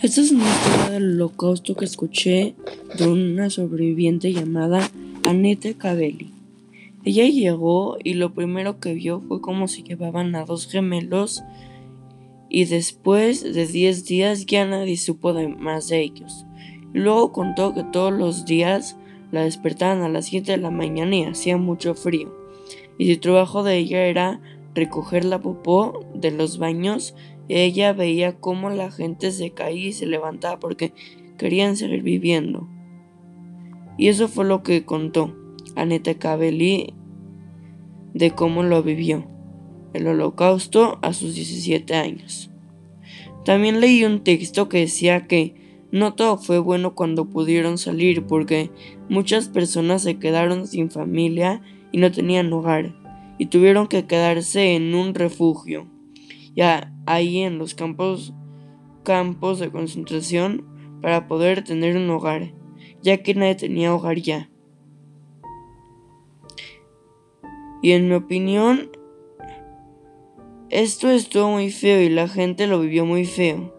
Esta es una historia del holocausto que escuché de una sobreviviente llamada Annette Cabelli. Ella llegó y lo primero que vio fue cómo se llevaban a dos gemelos y después de 10 días ya nadie supo de más de ellos. luego contó que todos los días la despertaban a las 7 de la mañana y hacía mucho frío. Y su trabajo de ella era recoger la popó de los baños ella veía cómo la gente se caía y se levantaba porque querían seguir viviendo. Y eso fue lo que contó Aneta Cabelli de cómo lo vivió el holocausto a sus 17 años. También leí un texto que decía que no todo fue bueno cuando pudieron salir porque muchas personas se quedaron sin familia y no tenían hogar y tuvieron que quedarse en un refugio ya ahí en los campos, campos de concentración para poder tener un hogar, ya que nadie tenía hogar ya. Y en mi opinión, esto estuvo muy feo y la gente lo vivió muy feo.